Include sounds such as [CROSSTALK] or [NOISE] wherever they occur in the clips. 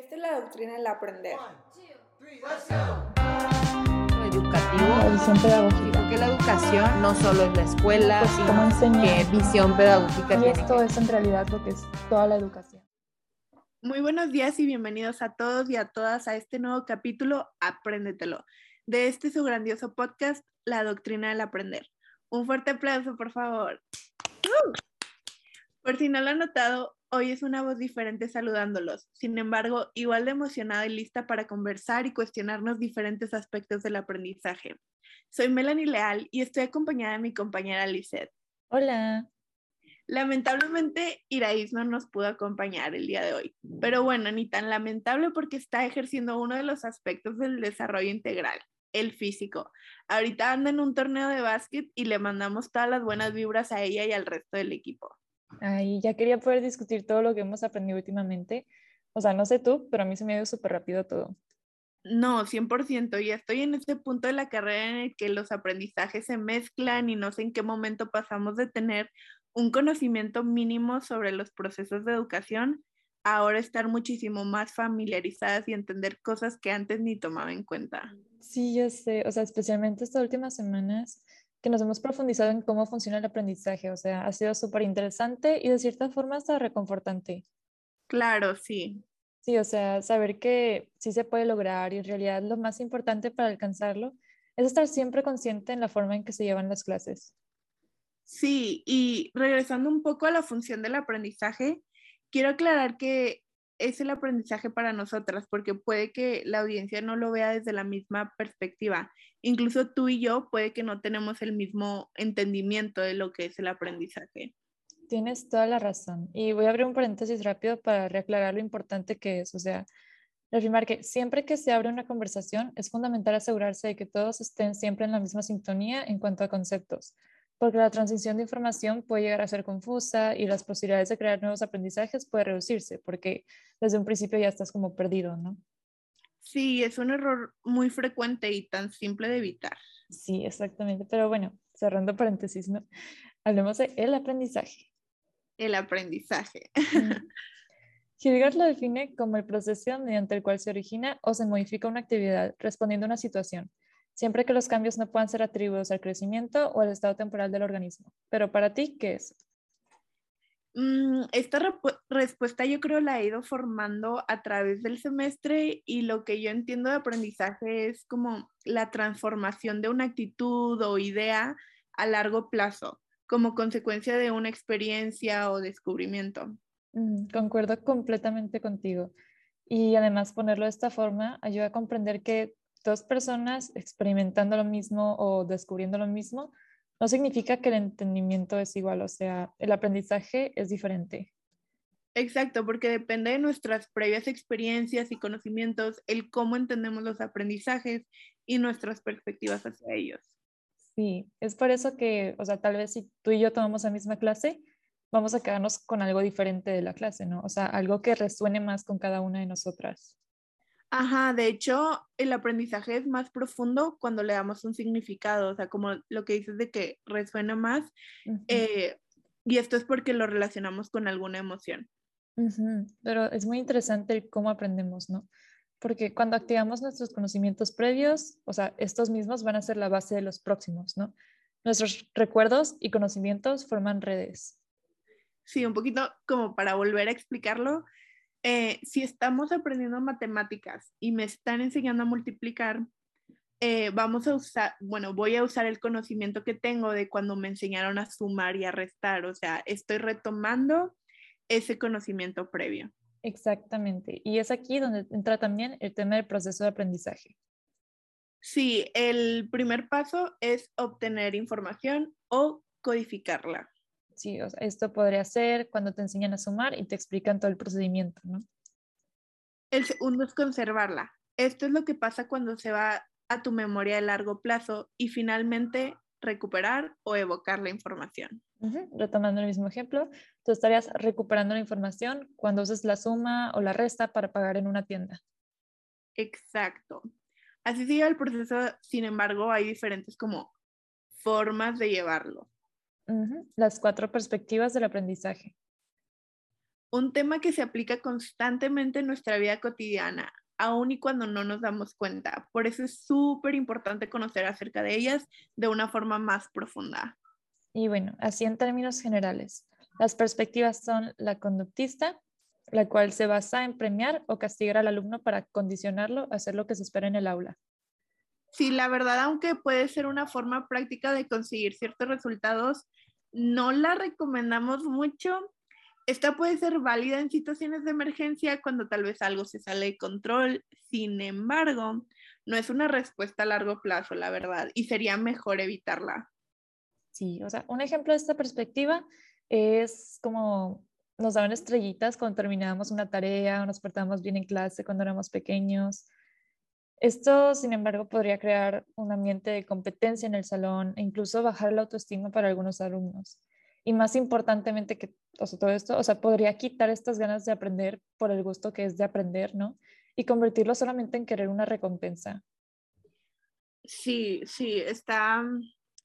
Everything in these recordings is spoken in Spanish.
Esta es la doctrina del aprender. educativo. La visión pedagógica. Porque la educación no solo es la escuela, Pues, sino cómo enseñar. qué visión pedagógica Y tiene. esto es en realidad lo que es toda la educación. Muy buenos días y bienvenidos a todos y a todas a este nuevo capítulo Apréndetelo, de este su grandioso podcast, La Doctrina del Aprender. Un fuerte aplauso, por favor. ¡Uh! Por si no lo han notado, hoy es una voz diferente saludándolos. Sin embargo, igual de emocionada y lista para conversar y cuestionarnos diferentes aspectos del aprendizaje. Soy Melanie Leal y estoy acompañada de mi compañera Lisette. Hola. Lamentablemente, Iraís no nos pudo acompañar el día de hoy, pero bueno, ni tan lamentable porque está ejerciendo uno de los aspectos del desarrollo integral, el físico. Ahorita anda en un torneo de básquet y le mandamos todas las buenas vibras a ella y al resto del equipo. Ay, ya quería poder discutir todo lo que hemos aprendido últimamente. O sea, no sé tú, pero a mí se me ha ido súper rápido todo. No, 100%, ya estoy en este punto de la carrera en el que los aprendizajes se mezclan y no sé en qué momento pasamos de tener un conocimiento mínimo sobre los procesos de educación a ahora estar muchísimo más familiarizadas y entender cosas que antes ni tomaba en cuenta. Sí, yo sé. O sea, especialmente estas últimas semanas que nos hemos profundizado en cómo funciona el aprendizaje. O sea, ha sido súper interesante y de cierta forma hasta reconfortante. Claro, sí. Sí, o sea, saber que sí se puede lograr y en realidad lo más importante para alcanzarlo es estar siempre consciente en la forma en que se llevan las clases. Sí, y regresando un poco a la función del aprendizaje, quiero aclarar que es el aprendizaje para nosotras, porque puede que la audiencia no lo vea desde la misma perspectiva. Incluso tú y yo puede que no tenemos el mismo entendimiento de lo que es el aprendizaje. Tienes toda la razón. Y voy a abrir un paréntesis rápido para reaclarar lo importante que es. O sea, reafirmar que siempre que se abre una conversación es fundamental asegurarse de que todos estén siempre en la misma sintonía en cuanto a conceptos, porque la transición de información puede llegar a ser confusa y las posibilidades de crear nuevos aprendizajes puede reducirse, porque desde un principio ya estás como perdido, ¿no? Sí, es un error muy frecuente y tan simple de evitar. Sí, exactamente. Pero bueno, cerrando paréntesis, ¿no? Hablemos de el aprendizaje. El aprendizaje. [LAUGHS] Hildegard lo define como el proceso mediante el cual se origina o se modifica una actividad respondiendo a una situación, siempre que los cambios no puedan ser atribuidos al crecimiento o al estado temporal del organismo. Pero para ti, ¿qué es? Mm, esta respuesta yo creo la he ido formando a través del semestre y lo que yo entiendo de aprendizaje es como la transformación de una actitud o idea a largo plazo como consecuencia de una experiencia o descubrimiento. Mm, concuerdo completamente contigo. Y además ponerlo de esta forma ayuda a comprender que dos personas experimentando lo mismo o descubriendo lo mismo no significa que el entendimiento es igual, o sea, el aprendizaje es diferente. Exacto, porque depende de nuestras previas experiencias y conocimientos, el cómo entendemos los aprendizajes y nuestras perspectivas hacia ellos. Sí, es por eso que, o sea, tal vez si tú y yo tomamos la misma clase, vamos a quedarnos con algo diferente de la clase, ¿no? O sea, algo que resuene más con cada una de nosotras. Ajá, de hecho, el aprendizaje es más profundo cuando le damos un significado, o sea, como lo que dices de que resuena más, eh, y esto es porque lo relacionamos con alguna emoción. Pero es muy interesante cómo aprendemos, ¿no? Porque cuando activamos nuestros conocimientos previos, o sea, estos mismos van a ser la base de los próximos, ¿no? Nuestros recuerdos y conocimientos forman redes. Sí, un poquito como para volver a explicarlo, eh, si estamos aprendiendo matemáticas y me están enseñando a multiplicar, eh, vamos a usar, bueno, voy a usar el conocimiento que tengo de cuando me enseñaron a sumar y a restar, o sea, estoy retomando ese conocimiento previo. Exactamente. Y es aquí donde entra también el tema del proceso de aprendizaje. Sí, el primer paso es obtener información o codificarla. Sí, o sea, esto podría ser cuando te enseñan a sumar y te explican todo el procedimiento, ¿no? El segundo es conservarla. Esto es lo que pasa cuando se va a tu memoria de largo plazo y finalmente recuperar o evocar la información. Retomando el mismo ejemplo, tú estarías recuperando la información cuando uses la suma o la resta para pagar en una tienda. Exacto. Así sigue el proceso, sin embargo, hay diferentes como formas de llevarlo. Las cuatro perspectivas del aprendizaje. un tema que se aplica constantemente en nuestra vida cotidiana, aun y cuando no nos damos cuenta. Por eso es súper importante conocer acerca de ellas de una forma más profunda. Y bueno, así en términos generales, las perspectivas son la conductista, la cual se basa en premiar o castigar al alumno para condicionarlo a hacer lo que se espera en el aula. Sí, la verdad, aunque puede ser una forma práctica de conseguir ciertos resultados, no la recomendamos mucho. Esta puede ser válida en situaciones de emergencia cuando tal vez algo se sale de control. Sin embargo, no es una respuesta a largo plazo, la verdad, y sería mejor evitarla. Sí, o sea, un ejemplo de esta perspectiva es como nos daban estrellitas cuando terminábamos una tarea o nos portábamos bien en clase cuando éramos pequeños. Esto, sin embargo, podría crear un ambiente de competencia en el salón e incluso bajar la autoestima para algunos alumnos. Y más importantemente que todo esto, o sea, podría quitar estas ganas de aprender por el gusto que es de aprender, ¿no? Y convertirlo solamente en querer una recompensa. Sí, sí, está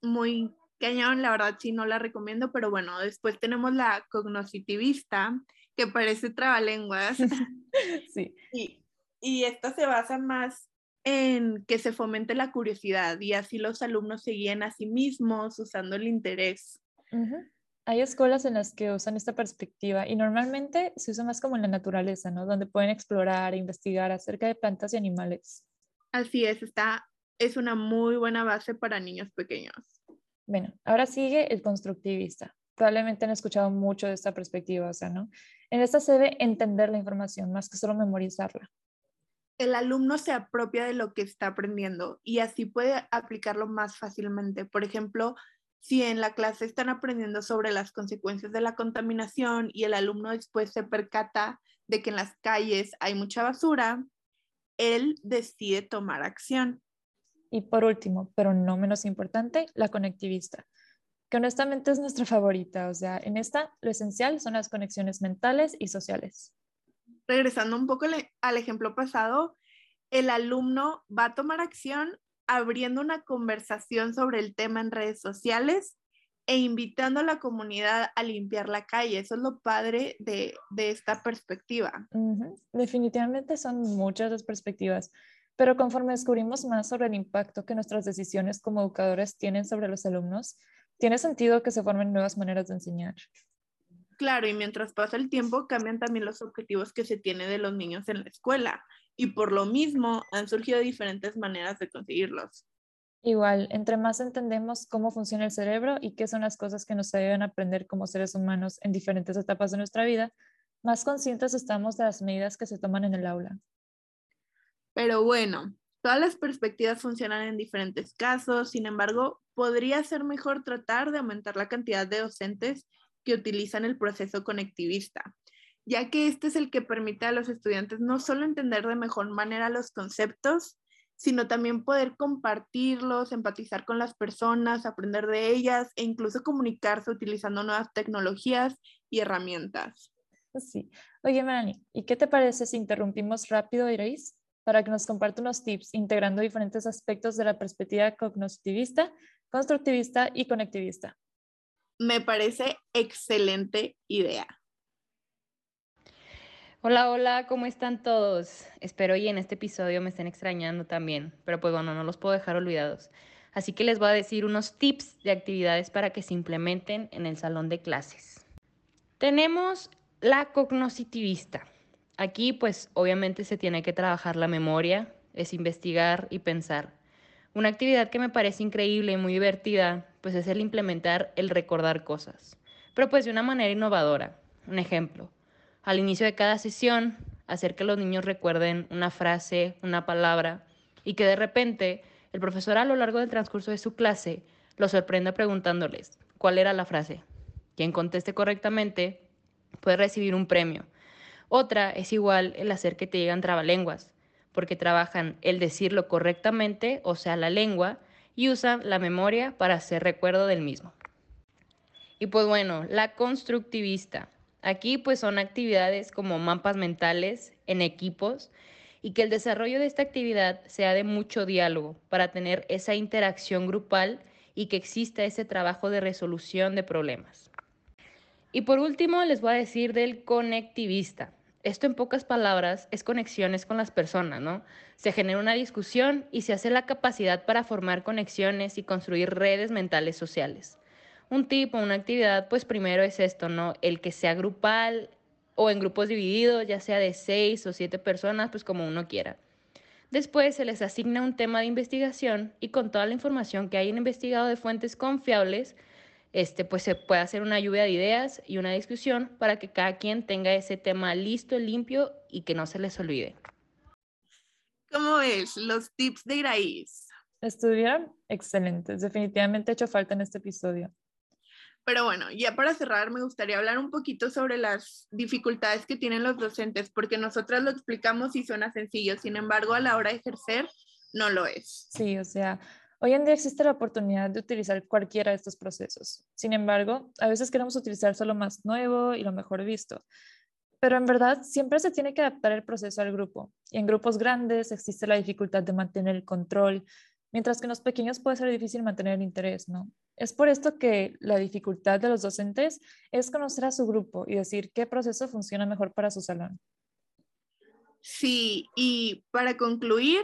muy cañón, la verdad sí no la recomiendo, pero bueno, después tenemos la cognoscitivista, que parece trabalenguas. [LAUGHS] sí. Y, y esta se basa más en que se fomente la curiosidad y así los alumnos se guíen a sí mismos usando el interés. Hay escuelas en las que usan esta perspectiva y normalmente se usa más como en la naturaleza, ¿no? Donde pueden explorar e investigar acerca de plantas y animales. Así es, está, es una muy buena base para niños pequeños. Bueno, ahora sigue el constructivista. Probablemente han escuchado mucho de esta perspectiva, o sea, ¿no? En esta se debe entender la información más que solo memorizarla. El alumno se apropia de lo que está aprendiendo y así puede aplicarlo más fácilmente. Por ejemplo, si en la clase están aprendiendo sobre las consecuencias de la contaminación y el alumno después se percata de que en las calles hay mucha basura, él decide tomar acción. Y por último, pero no menos importante, la conectivista, que honestamente es nuestra favorita. O sea, en esta lo esencial son las conexiones mentales y sociales. Regresando un poco al ejemplo pasado, el alumno va a tomar acción abriendo una conversación sobre el tema en redes sociales e invitando a la comunidad a limpiar la calle. Eso es lo padre de, esta perspectiva. Definitivamente son muchas las perspectivas. Pero conforme descubrimos más sobre el impacto que nuestras decisiones como educadores tienen sobre los alumnos, tiene sentido que se formen nuevas maneras de enseñar. Claro, y mientras pasa el tiempo cambian también los objetivos que se tiene de los niños en la escuela y por lo mismo han surgido diferentes maneras de conseguirlos. Igual, entre más entendemos cómo funciona el cerebro y qué son las cosas que nos ayudan a aprender como seres humanos en diferentes etapas de nuestra vida, más conscientes estamos de las medidas que se toman en el aula. Pero bueno, todas las perspectivas funcionan en diferentes casos, sin embargo, podría ser mejor tratar de aumentar la cantidad de docentes que utilizan el proceso conectivista, ya que este es el que permite a los estudiantes no solo entender de mejor manera los conceptos, sino también poder compartirlos, empatizar con las personas, aprender de ellas e incluso comunicarse utilizando nuevas tecnologías y herramientas. Sí. Oye, Melanie, ¿y qué te parece si interrumpimos rápido, Iris? para que nos comparte unos tips integrando diferentes aspectos de la perspectiva cognitivista, constructivista y conectivista. Me parece excelente idea. Hola, hola, ¿cómo están todos? Espero y en este episodio me estén extrañando también, pero pues bueno, no los puedo dejar olvidados. Así que les voy a decir unos tips de actividades para que se implementen en el salón de clases. Tenemos la cognitivista. Aquí pues obviamente se tiene que trabajar la memoria, es investigar y pensar. Una actividad que me parece increíble y muy divertida pues es el implementar el recordar cosas, pero pues de una manera innovadora. Un ejemplo, al inicio de cada sesión, hacer que los niños recuerden una frase, una palabra y que de repente el profesor a lo largo del transcurso de su clase los sorprenda preguntándoles cuál era la frase. Quien conteste correctamente puede recibir un premio otra es igual el hacer que te llegan trabalenguas, porque trabajan el decirlo correctamente, o sea, la lengua, y usan la memoria para hacer recuerdo del mismo. Y pues bueno, la constructivista. Aquí pues son actividades como mapas mentales en equipos y que el desarrollo de esta actividad sea de mucho diálogo para tener esa interacción grupal y que exista ese trabajo de resolución de problemas. Y por último, les voy a decir del conectivista. Esto en pocas palabras es conexiones con las personas, ¿no? Se genera una discusión y se hace la capacidad para formar conexiones y construir redes mentales sociales. Un tipo, una actividad, pues primero es esto, ¿no? El que sea grupal o en grupos divididos, ya sea de seis o siete personas, pues como uno quiera. Después se les asigna un tema de investigación y con toda la información que hayan investigado de fuentes confiables, este, pues se puede hacer una lluvia de ideas y una discusión para que cada quien tenga ese tema listo, limpio y que no se les olvide. ¿Cómo es? Los tips de Iraíz. Estuvieron excelentes. Definitivamente ha hecho falta en este episodio. Pero bueno, ya para cerrar, me gustaría hablar un poquito sobre las dificultades que tienen los docentes, porque nosotras lo explicamos y suena sencillo, sin embargo, a la hora de ejercer, no lo es. Sí, o sea, Hoy en día existe la oportunidad de utilizar cualquiera de estos procesos. Sin embargo, a veces queremos utilizar solo más nuevo y lo mejor visto. Pero en verdad siempre se tiene que adaptar el proceso al grupo. Y en grupos grandes existe la dificultad de mantener el control, mientras que en los pequeños puede ser difícil mantener el interés, ¿no? Es por esto que la dificultad de los docentes es conocer a su grupo y decir qué proceso funciona mejor para su salón. Sí, y para concluir,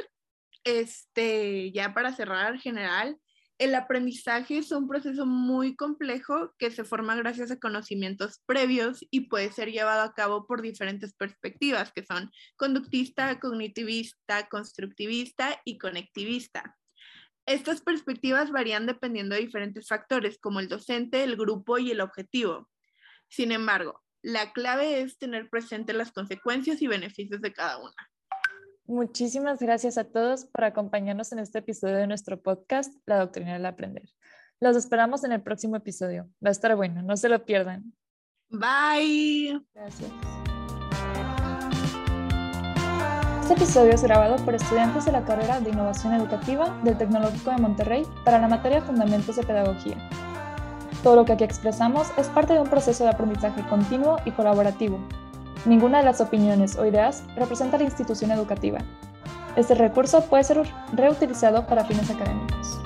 este, ya para cerrar general, el aprendizaje es un proceso muy complejo que se forma gracias a conocimientos previos y puede ser llevado a cabo por diferentes perspectivas, que son conductista, cognitivista, constructivista y conectivista. Estas perspectivas varían dependiendo de diferentes factores, como el docente, el grupo y el objetivo. Sin embargo, la clave es tener presente las consecuencias y beneficios de cada una. Muchísimas gracias a todos por acompañarnos en este episodio de nuestro podcast, La Doctrina del Aprender. Los esperamos en el próximo episodio. Va a estar bueno, no se lo pierdan. Bye. Gracias. Este episodio es grabado por estudiantes de la carrera de Innovación Educativa del Tecnológico de Monterrey para la materia Fundamentos de Pedagogía. Todo lo que aquí expresamos es parte de un proceso de aprendizaje continuo y colaborativo Ninguna de las opiniones o ideas representa la institución educativa. Este recurso puede ser reutilizado para fines académicos.